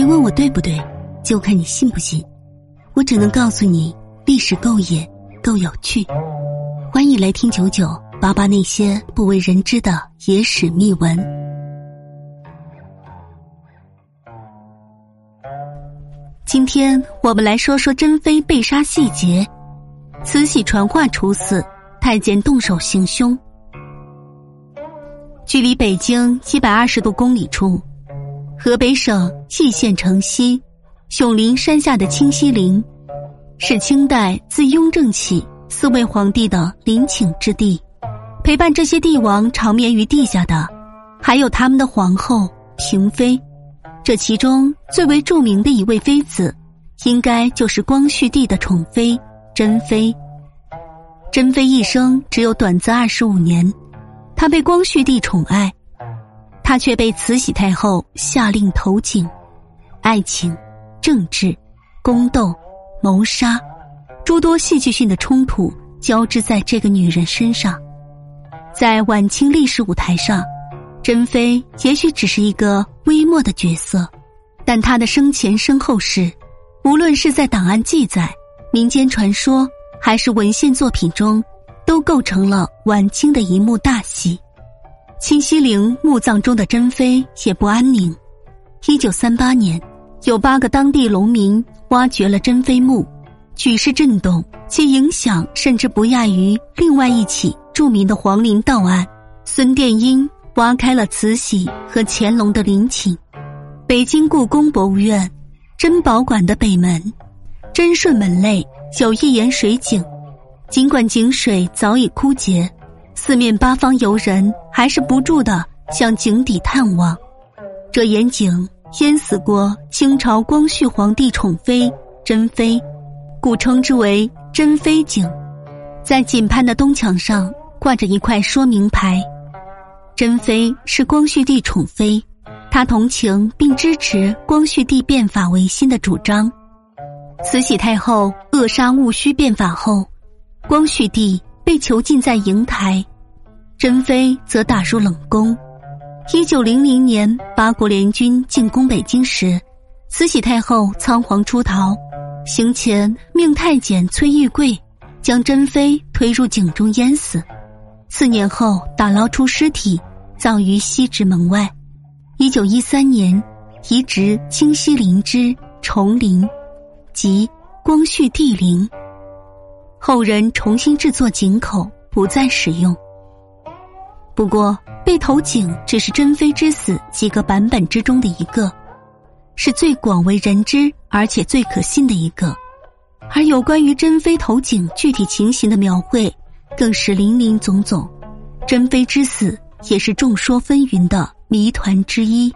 别问我对不对，就看你信不信。我只能告诉你，历史够野，够有趣。欢迎来听九九八八那些不为人知的野史秘闻。今天我们来说说珍妃被杀细节。慈禧传话处死，太监动手行凶。距离北京一百二十多公里处。河北省蓟县城西，熊林山下的清西陵，是清代自雍正起四位皇帝的陵寝之地。陪伴这些帝王长眠于地下的，还有他们的皇后、嫔妃。这其中最为著名的一位妃子，应该就是光绪帝的宠妃珍妃。珍妃一生只有短暂二十五年，她被光绪帝宠爱。他却被慈禧太后下令投井，爱情、政治、宫斗、谋杀，诸多戏剧性的冲突交织在这个女人身上。在晚清历史舞台上，珍妃也许只是一个微末的角色，但她的生前身后事，无论是在档案记载、民间传说，还是文献作品中，都构成了晚清的一幕大戏。清西陵墓葬中的珍妃也不安宁。一九三八年，有八个当地农民挖掘了珍妃墓，举世震动，其影响甚至不亚于另外一起著名的皇陵盗案——孙殿英挖开了慈禧和乾隆的陵寝。北京故宫博物院珍宝馆的北门，珍顺门内有一眼水井，尽管井水早已枯竭。四面八方游人还是不住的向井底探望，这眼井淹死过清朝光绪皇帝宠妃珍妃，故称之为珍妃井。在井畔的东墙上挂着一块说明牌：珍妃是光绪帝宠妃，她同情并支持光绪帝变法维新的主张。慈禧太后扼杀戊戌变法后，光绪帝被囚禁在瀛台。珍妃则打入冷宫。一九零零年，八国联军进攻北京时，慈禧太后仓皇出逃，行前命太监崔玉贵将珍妃推入井中淹死。四年后，打捞出尸体，葬于西直门外。一九一三年，移植清西陵之崇陵，即光绪帝陵。后人重新制作井口，不再使用。不过，被投井只是珍妃之死几个版本之中的一个，是最广为人知而且最可信的一个。而有关于珍妃投井具体情形的描绘，更是林林总总。珍妃之死也是众说纷纭的谜团之一。